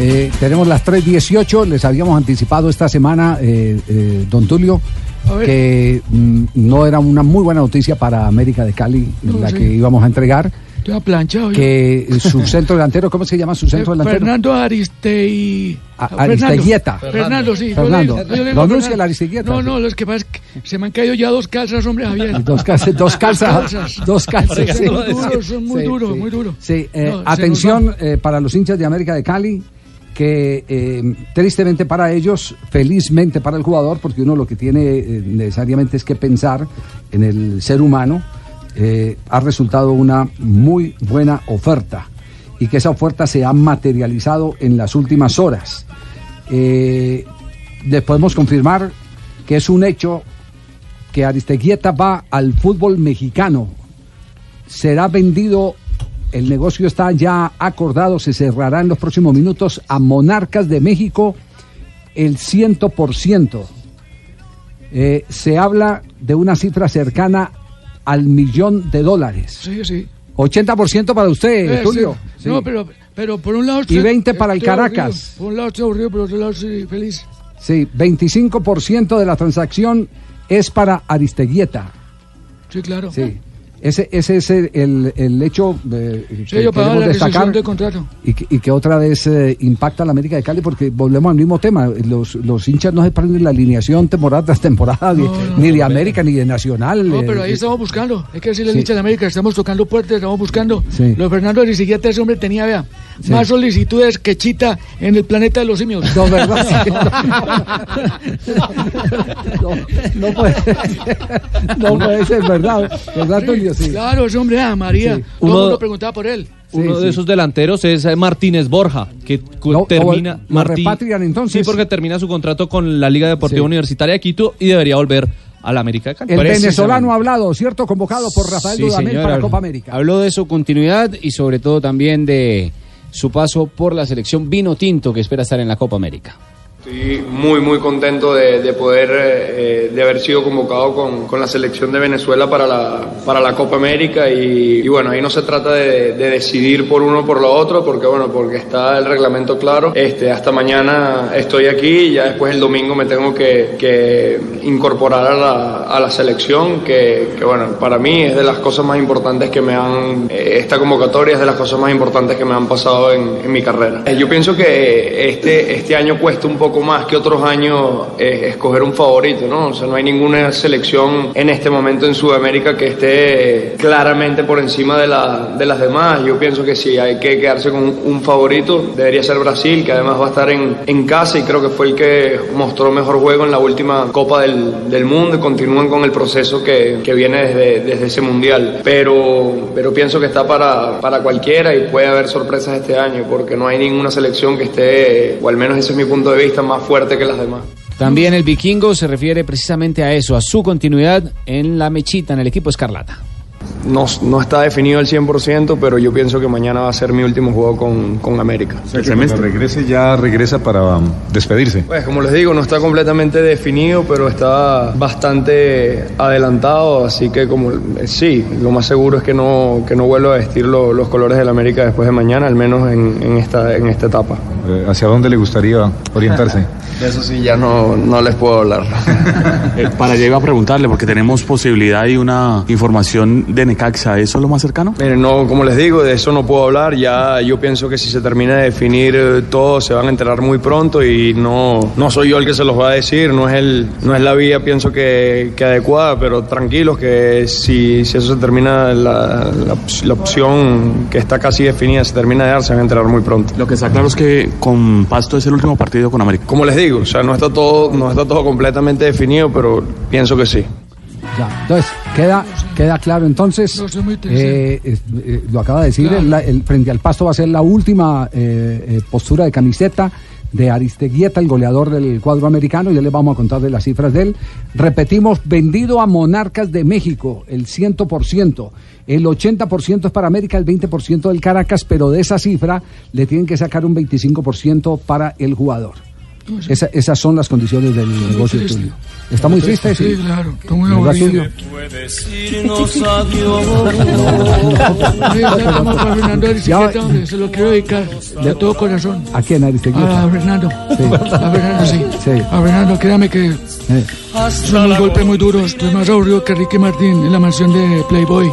Eh, tenemos las 3.18, les habíamos anticipado esta semana, eh, eh, don Tulio, que mm, no era una muy buena noticia para América de Cali, No, la sí. que íbamos a entregar, Estoy planchado. que su centro delantero, ¿cómo se llama su centro delantero? Fernando Aristei. A- Fernando. Aristeguieta. Fernando, sí. yo Fernando. le- yo le digo Lo anuncia Fernando. la Aristeguieta, No, no, lo que pasa es que se me han caído ya dos calzas, hombre, Javier. Dos calzas, dos calzas, dos calzas. Son muy duros, son muy duros, sí. muy duros. Sí, eh, No, se atención eh, para los hinchas de América de Cali, que eh, tristemente para ellos, felizmente para el jugador, porque uno lo que tiene eh, necesariamente es que pensar en el ser humano, eh, ha resultado una muy buena oferta y que esa oferta se ha materializado en las últimas horas. Eh, les podemos confirmar que es un hecho que Aristeguieta va al fútbol mexicano. Será vendido, el negocio está ya acordado, se cerrará en los próximos minutos a Monarcas de México el 100%. Eh, se habla de una cifra cercana al millón de dólares. Sí, sí. 80% para usted, Eh, Tulio. sí. No, pero, pero por un lado. Y 20 para el Caracas. aburrido. Por un lado estoy aburrido, por otro lado estoy feliz. Sí, 25% de la transacción es para Aristeguieta. Sí, claro. Sí. Ese, ese es el, el- hecho eh, Sí, que yo queremos la destacar de contrato. y que, y que otra vez eh, impacta a la América de Cali porque volvemos al mismo tema. Los, los hinchas no se prenden la alineación temporada tras temporada, ni, de América ni de Nacional. No, eh, pero ahí estamos buscando. Hay que decirle al Sí. hincha de América, estamos tocando puertas, estamos buscando. Sí. Lo de Fernando Aristigueta, ese hombre tenía, vea, más solicitudes que Chita en el planeta de los simios. No, ¿verdad? No, puede, no puede ser verdad, ¿verdad, Sí. Claro, ese hombre, ah, María. Sí. Todo Uno- el mundo preguntaba por él. Uno Sí, de sí. esos delanteros es eh, Martínez Borja, que termina. lo repatrian, entonces. Sí, porque termina su contrato con la Liga Deportiva Sí. Universitaria de Quito y debería volver a la América de Cali. El venezolano ha hablado, ¿cierto? Convocado por Rafael Sí, Dudamel señor. para Copa América. Habló de su continuidad y sobre todo también de su paso por la selección vino tinto que espera estar en la Copa América. Estoy muy, muy contento de, de poder, eh, de haber sido convocado con, con la selección de Venezuela para la, para la Copa América y, bueno, ahí no se trata de, de decidir por uno o por lo otro, porque bueno, porque está el reglamento claro. Este, hasta mañana estoy aquí y ya después el domingo me tengo que, que incorporar a la, a la selección, que, que bueno, para mí es de las cosas más importantes que me han, eh, esta convocatoria es de las cosas más importantes que me han pasado en, en mi carrera. Eh, Yo pienso que este, este año cuesta un poco más que otros años eh, escoger un favorito, ¿no? O sea, no hay ninguna selección en este momento en Sudamérica que esté claramente por encima de, la, de las demás. Yo pienso que sí, hay que quedarse con un favorito. Debería ser Brasil, que además va a estar en, en casa y creo que fue el que mostró mejor juego en la última Copa del, del Mundo y continúan con el proceso que, que viene desde, desde ese Mundial. Pero, pero pienso que está para, para cualquiera y puede haber sorpresas este año porque no hay ninguna selección que esté, o al menos ese es mi punto de vista, más fuerte que las demás. También el vikingo se refiere precisamente a eso, a su continuidad en la mechita, en el equipo Escarlata. No, no está definido al 100%, pero yo pienso que mañana va a ser mi último juego con, con América. El semestre regrese ya regresa para um, despedirse. Pues como les digo, no está completamente definido, pero está bastante adelantado, así que como eh, sí, lo más seguro es que no, que no vuelva a vestir lo- los colores del América después de mañana, al menos en, en esta, en esta etapa. Eh, ¿Hacia dónde le gustaría orientarse? De eso sí ya no, no les puedo hablar. Eh, para allá iba a preguntarle, porque tenemos posibilidad y una información de Necaxa, ¿eso es lo más cercano? Miren, no, como les digo, de eso no puedo hablar. Ya yo pienso que si se termina de definir eh, todo, se van a enterar muy pronto y no, no soy yo el que se los va a decir. No es, el, no es la vía, pienso que, que adecuada, pero tranquilos que si, si eso se termina, la, la, la opción que está casi definida se termina de dar, se van a enterar muy pronto. Lo que está claro es que con Pasto es el último partido con América. Como les digo, o sea, no está todo, no está todo completamente definido, pero pienso que sí. Ya, entonces, queda, queda claro entonces, eh, eh, eh, lo acaba de decir, Claro. el, el frente al pasto va a ser la última eh, eh, postura de camiseta de Aristeguieta, el goleador del cuadro americano, ya les vamos a contar de las cifras de él. Repetimos, vendido a Monarcas de México, el 100%, el 80% es para América, el 20% del Caracas, pero de esa cifra le tienen que sacar un 25% para el jugador. Esa- esas son las condiciones del negocio tuyo. Está muy triste, sí. Sí, claro. Muy Estamos para Fernando Aristiqueta, hombre, se lo quiero dedicar de todo corazón. ¿A quién, Aristeguieta? A Fernando. Sí. A Fernando, sí. Sí. A Fernando, créame que Eh. son unos golpes muy duros. Estoy más aburrido que Ricky Martín en la mansión de Playboy.